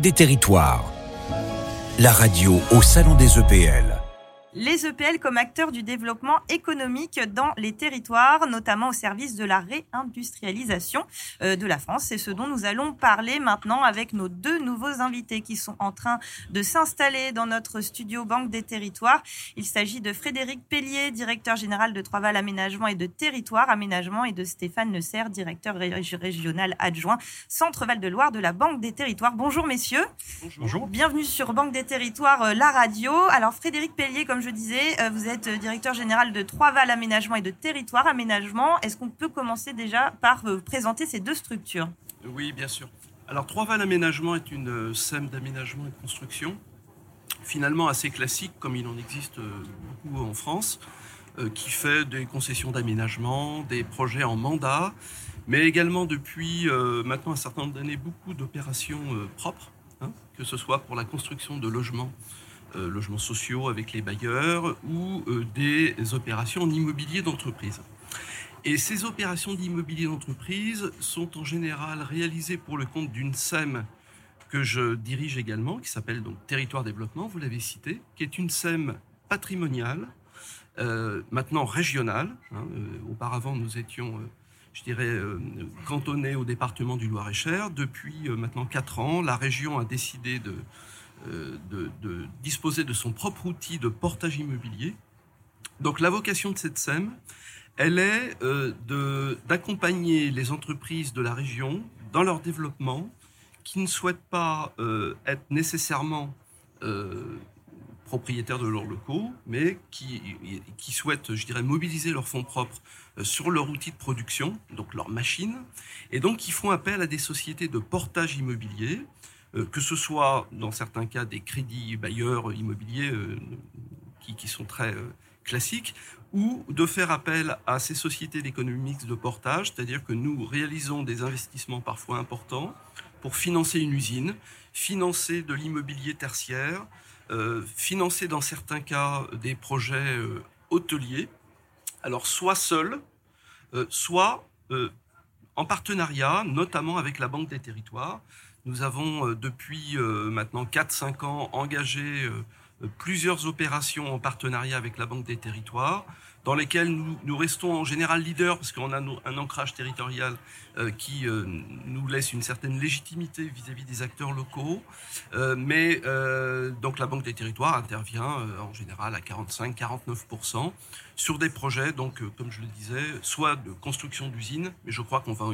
Des Territoires. La radio au Salon des EPL les EPL comme acteurs du développement économique dans les territoires, notamment au service de la réindustrialisation euh, de la France. C'est ce dont nous allons parler maintenant avec nos deux nouveaux invités qui sont en train de s'installer dans notre studio Banque des Territoires. Il s'agit de Frédéric Pellier, directeur général de Trois-Val Aménagement et de Territoire Aménagement, et de Stéphane Neusser, directeur régional adjoint Centre Val-de-Loire de la Banque des Territoires. Bonjour messieurs. Bonjour. Bienvenue sur Banque des Territoires, euh, la radio. Alors Frédéric Pellier, comme je disais, euh, vous êtes directeur général de Trois-Val Aménagement et de Territoire Aménagement. Est-ce qu'on peut commencer déjà par euh, présenter ces deux structures? Oui, bien sûr. Alors, Trois-Val Aménagement est une euh, SEM d'aménagement et construction, finalement assez classique, comme il en existe beaucoup en France, qui fait des concessions d'aménagement, des projets en mandat, mais également depuis maintenant un certain nombre d'années, beaucoup d'opérations propres, hein, que ce soit pour la construction de logements euh, logements sociaux avec les bailleurs ou euh, des opérations en immobilier d'entreprise. Et ces opérations d'immobilier d'entreprise sont en général réalisées pour le compte d'une SEM que je dirige également, qui s'appelle donc Territoire Développement, vous l'avez cité, qui est une SEM patrimoniale, euh, maintenant régionale. Hein, auparavant, nous étions, je dirais, cantonnés au département du Loir-et-Cher. Depuis maintenant quatre ans, la région a décidé de euh, de, disposer de son propre outil de portage immobilier. Donc la vocation de cette SEM, elle est euh, d'accompagner les entreprises de la région dans leur développement qui ne souhaitent pas euh, être nécessairement propriétaires de leurs locaux, mais qui, qui souhaitent, je dirais, mobiliser leurs fonds propres sur leur outil de production, donc leurs machines, et donc qui font appel à des sociétés de portage immobilier que ce soit dans certains cas des crédits bailleurs immobiliers euh, qui, sont très euh, classiques, ou de faire appel à ces sociétés d'économie mixte de portage, c'est-à-dire que nous réalisons des investissements parfois importants pour financer une usine, financer de l'immobilier tertiaire, financer dans certains cas des projets hôteliers, alors soit seul, soit en partenariat, notamment avec la Banque des Territoires, nous avons euh, depuis euh, maintenant 4-5 ans engagé euh, plusieurs opérations en partenariat avec la Banque des Territoires, dans lesquelles nous, restons en général leaders parce qu'on a un ancrage territorial qui nous laisse une certaine légitimité vis-à-vis des acteurs locaux. mais donc la Banque des Territoires intervient en général à 45-49% sur des projets, donc comme je le disais, soit de construction d'usines, mais je crois qu'on va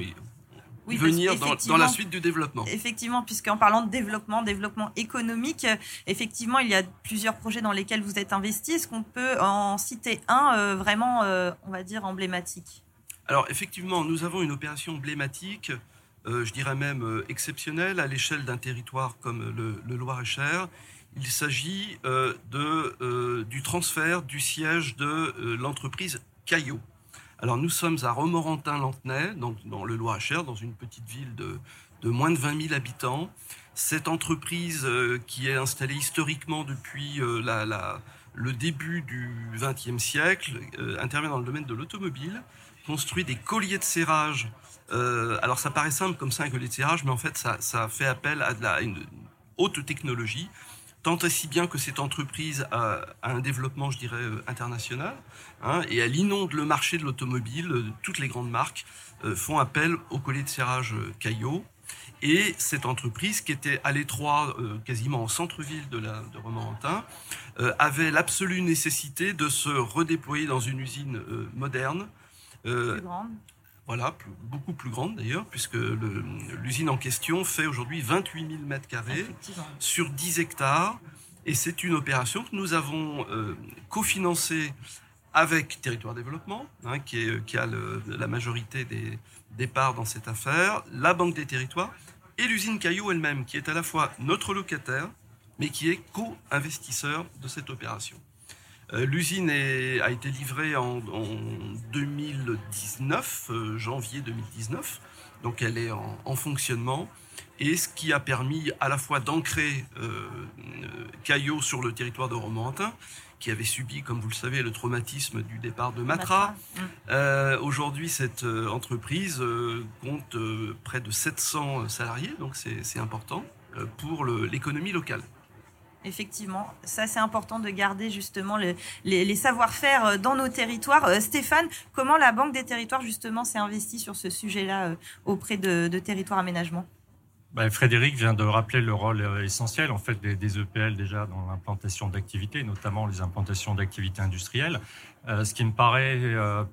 oui, venir dans, la suite du développement. Effectivement, puisqu'en parlant de développement, développement économique, effectivement, il y a plusieurs projets dans lesquels vous êtes investi. Est-ce qu'on peut en citer un euh, vraiment, euh, on va dire, emblématique? Alors, effectivement, nous avons une opération emblématique, euh, je dirais même exceptionnelle, à l'échelle d'un territoire comme le, le Loir-et-Cher. Il s'agit de, du transfert du siège de l'entreprise Caillot. Alors nous sommes à Romorantin-Lantenay, dans le Loir-et-Cher, dans une petite ville de, moins de 20 000 habitants. Cette entreprise euh, qui est installée historiquement depuis euh, le début du XXe siècle euh, intervient dans le domaine de l'automobile, construit des colliers de serrage. alors ça paraît simple comme ça un collier de serrage, mais en fait ça, fait appel à, une haute technologie tant et bien que cette entreprise a, un développement, je dirais, euh, international, hein, et elle inonde le marché de l'automobile. Euh, toutes les grandes marques euh, font appel au collier de serrage Caillot. Et cette entreprise, qui était à l'étroit, quasiment au centre-ville de, de Romorantin, avait l'absolue nécessité de se redéployer dans une usine moderne. Voilà, beaucoup plus grande d'ailleurs, puisque l'usine en question fait aujourd'hui 28 000 mètres carrés sur 10 hectares. Et c'est une opération que nous avons euh, cofinancée avec Territoire Développement, hein, qui, a la majorité des, des parts dans cette affaire, la Banque des Territoires et l'usine Caillou elle-même, qui est à la fois notre locataire, mais qui est co-investisseur de cette opération. Euh, l'usine a été livrée en, 2019, euh, janvier 2019, donc elle est en, fonctionnement, et ce qui a permis à la fois d'ancrer euh, Caillot sur le territoire de Romorantin, qui avait subi, comme vous le savez, le traumatisme du départ de Matra. Aujourd'hui, cette entreprise compte près de 700 salariés, donc c'est important. pour l'économie locale. Effectivement, ça c'est important de garder justement les, savoir-faire euh, dans nos territoires. Euh, Stéphane, comment la Banque des territoires justement s'est investie sur ce sujet-là euh, auprès de, de Territoire Aménagement? Bah, Frédéric vient de rappeler le rôle essentiel en fait des, EPL déjà dans l'implantation d'activités, notamment les implantations d'activités industrielles. ce qui me paraît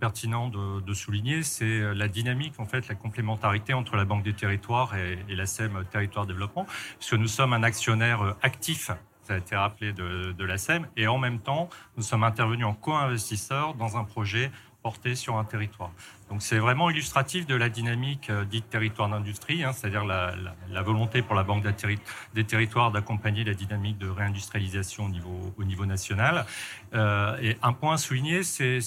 pertinent de, souligner, c'est la dynamique, en fait, la complémentarité entre la Banque des Territoires et, et la SEM Territoire Développement, puisque nous sommes un actionnaire actif ça a été rappelé de, la SEM, et en même temps, nous sommes intervenus en co-investisseurs dans un projet porté sur un territoire. Donc c'est vraiment illustratif de la dynamique euh, dite territoire d'industrie, hein, c'est-à-dire la, volonté pour la Banque des territoires d'accompagner la dynamique de réindustrialisation au niveau, au niveau national. Euh, et un point à souligner, c'est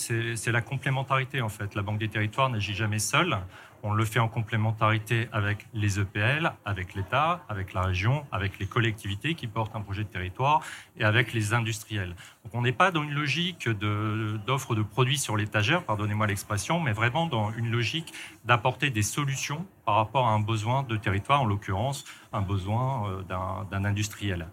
la complémentarité en fait. La Banque des territoires n'agit jamais seule. On le fait en complémentarité avec les EPL, avec l'État, avec la région, avec les collectivités qui portent un projet de territoire et avec les industriels. Donc on n'est pas dans une logique d'offre de, produits sur l'étagère, pardonnez-moi l'expression, mais vraiment dans une logique d'apporter des solutions par rapport à un besoin de territoire, en l'occurrence un besoin euh, d'un industriel.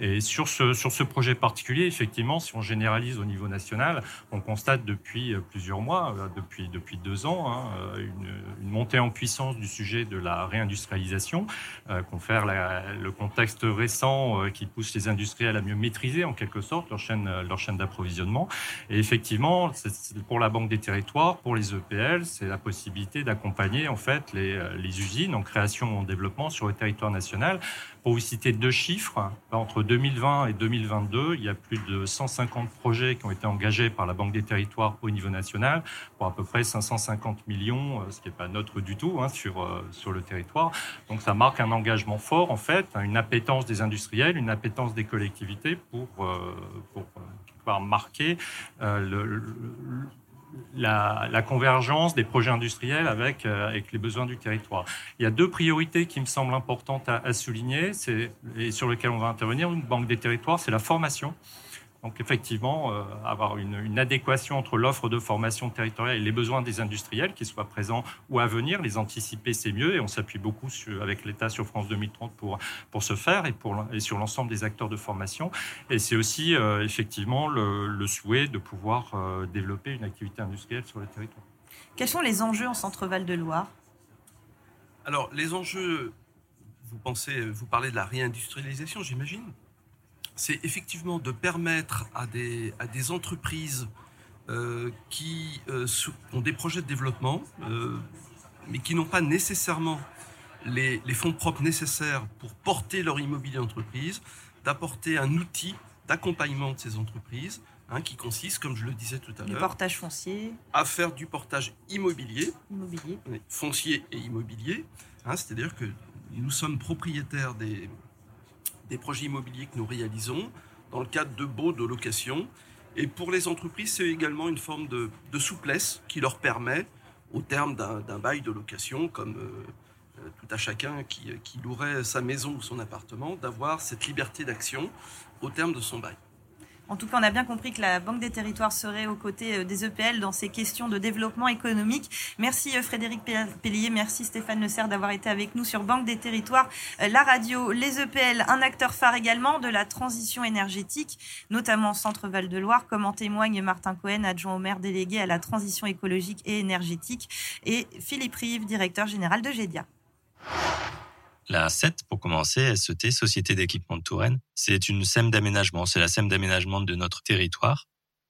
Et sur ce, sur ce projet particulier, effectivement, si on généralise au niveau national, on constate depuis euh, plusieurs mois, euh, depuis, depuis deux ans, hein, une, une, montée en puissance du sujet de la réindustrialisation, euh, confère le contexte récent qui pousse les industriels à mieux maîtriser en quelque sorte leur chaîne, leur chaîne d'approvisionnement. Et effectivement, pour la Banque des Territoires, pour les EPL, c'est la possibilité d'accompagner en fait les, usines en création et en développement sur le territoire national. Pour vous citer deux chiffres, entre 2020 et 2022, il y a plus de 150 projets qui ont été engagés par la Banque des Territoires au niveau national pour à peu près 550 millions, euh, ce qui n'est pas neutre du tout hein, sur, euh, sur le territoire. Donc ça marque un engagement fort, en fait, une appétence des industriels, une appétence des collectivités pour, euh, pour, pour marquer le la, convergence des projets industriels avec, euh, avec les besoins du territoire. Il y a deux priorités qui me semblent importantes à, à souligner et sur lesquelles on va intervenir. Une banque des territoires, c'est la formation. Donc effectivement, euh, avoir une, adéquation entre l'offre de formation territoriale et les besoins des industriels, qui soient présents ou à venir, les anticiper, c'est mieux. Et on s'appuie beaucoup avec l'État sur France 2030 pour, pour ce faire et, pour, et sur l'ensemble des acteurs de formation. Et c'est aussi euh, effectivement le, souhait de pouvoir euh, développer une activité industrielle sur le territoire. Quels sont les enjeux en Centre-Val de Loire? Alors, les enjeux, vous pensez, vous parlez de la réindustrialisation, j'imagine? C'est effectivement de permettre à des, à des entreprises euh, qui euh, ont des projets de développement, euh, mais qui n'ont pas nécessairement les, les, fonds propres nécessaires pour porter leur immobilier entreprise, d'apporter un outil d'accompagnement de ces entreprises, hein, qui consiste, comme je le disais tout à l'heure, du portage foncier, à faire du portage immobilier, immobilier. foncier et immobilier. Hein, c'est-à-dire que nous sommes propriétaires des, des projets immobiliers que nous réalisons dans le cadre de baux de location. Et pour les entreprises, c'est également une forme de, souplesse qui leur permet, au terme d'un bail de location, comme euh, euh, tout à chacun qui, qui louerait sa maison ou son appartement, d'avoir cette liberté d'action au terme de son bail. En tout cas, on a bien compris que la Banque des Territoires serait aux côtés euh, des EPL dans ces questions de développement économique. Merci euh, Frédéric Pellier, merci Stéphane Le Serre d'avoir été avec nous sur Banque des Territoires, euh, la radio, les EPL, un acteur phare également de la transition énergétique, notamment au Centre Val-de-Loire, comme en témoigne Martin Cohen, adjoint au maire délégué à la transition écologique et énergétique, et Philippe Rive, directeur général de GEDIA. La 7, pour commencer, SET, Société d'équipement de Touraine, c'est une SEM d'aménagement. C'est la SEM d'aménagement de notre territoire.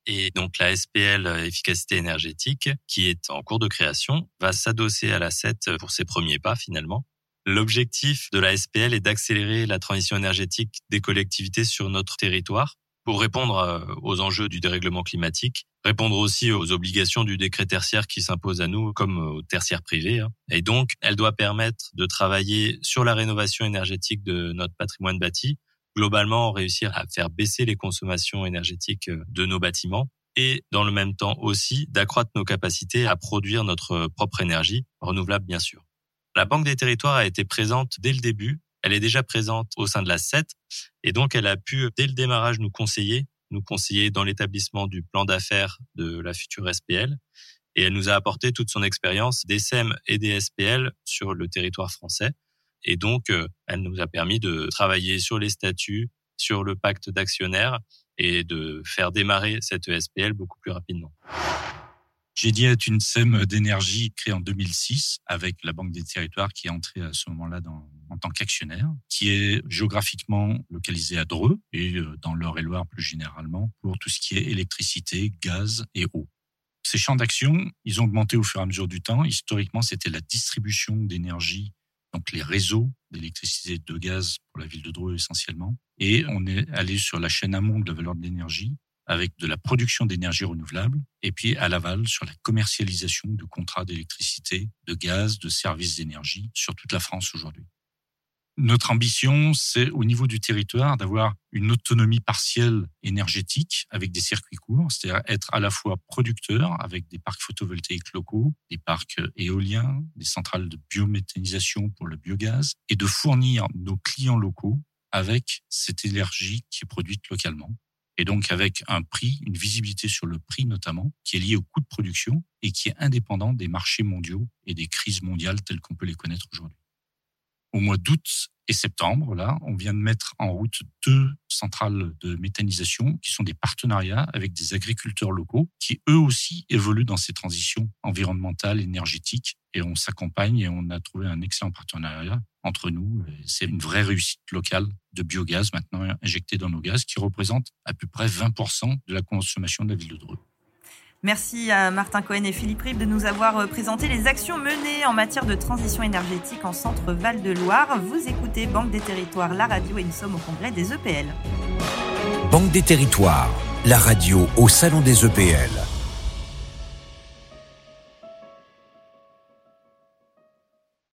Et donc la SPL efficacité énergétique, qui est en cours de création, va s'adosser à la 7 pour ses premiers pas finalement. L'objectif de la SPL est d'accélérer la transition énergétique des collectivités sur notre territoire pour répondre aux enjeux du dérèglement climatique, répondre aussi aux obligations du décret tertiaire qui s'impose à nous comme au tertiaire privé. Hein. Et donc, elle doit permettre de travailler sur la rénovation énergétique de notre patrimoine bâti, globalement réussir à faire baisser les consommations énergétiques euh, de nos bâtiments et dans le même temps aussi d'accroître nos capacités à produire notre propre énergie, renouvelable bien sûr. La Banque des territoires a été présente dès le début elle est déjà présente au sein de la SET et donc elle a pu dès le démarrage nous conseiller, nous conseiller dans l'établissement du plan d'affaires de la future SPL et elle nous a apporté toute son expérience des SEM et des SPL sur le territoire français. Et donc, elle nous a permis de travailler sur les statuts, sur le pacte d'actionnaires et de faire démarrer cette ESPL beaucoup plus rapidement. GDI est une SEM d'énergie créée en 2006 avec la Banque des Territoires qui est entrée à ce moment-là en tant qu'actionnaire, qui est géographiquement localisée à Dreux et euh, dans l'Eure-et-Loire plus généralement pour tout ce qui est électricité, gaz et eau. Ces champs d'action, ils ont augmenté au fur et à mesure du temps. Historiquement, c'était la distribution d'énergie, donc les réseaux d'électricité et de gaz pour la ville de Dreux essentiellement. Et on est allé sur la chaîne amont de la valeur de l'énergie avec de la production d'énergie renouvelable et puis à l'aval sur la commercialisation de contrats d'électricité, de gaz, de services d'énergie sur toute la France aujourd'hui. Notre ambition, c'est au niveau du territoire d'avoir une autonomie partielle énergétique avec des circuits courts, c'est-à-dire être à la fois producteur avec des parcs photovoltaïques locaux, des parcs éoliens, des centrales de biométhanisation pour le biogaz, et de fournir nos clients locaux avec cette énergie qui est produite localement et donc avec un prix, une visibilité sur le prix notamment, qui est lié au coût de production et qui est indépendant des marchés mondiaux et des crises mondiales telles qu'on peut les connaître aujourd'hui. Au mois d'août et septembre, là, on vient de mettre en route deux centrales de méthanisation qui sont des partenariats avec des agriculteurs locaux qui eux aussi évoluent dans ces transitions environnementales, énergétiques et on s'accompagne et on a trouvé un excellent partenariat entre nous. C'est une vraie réussite locale de biogaz maintenant injecté dans nos gaz qui représente à peu près 20% de la consommation de la ville de Dreux. Merci à Martin Cohen et Philippe Rib de nous avoir euh, présenté les actions menées en matière de transition énergétique en centre Val-de-Loire. Vous écoutez Banque des Territoires, la radio et nous sommes au congrès des EPL. Banque des Territoires, la radio au salon des EPL.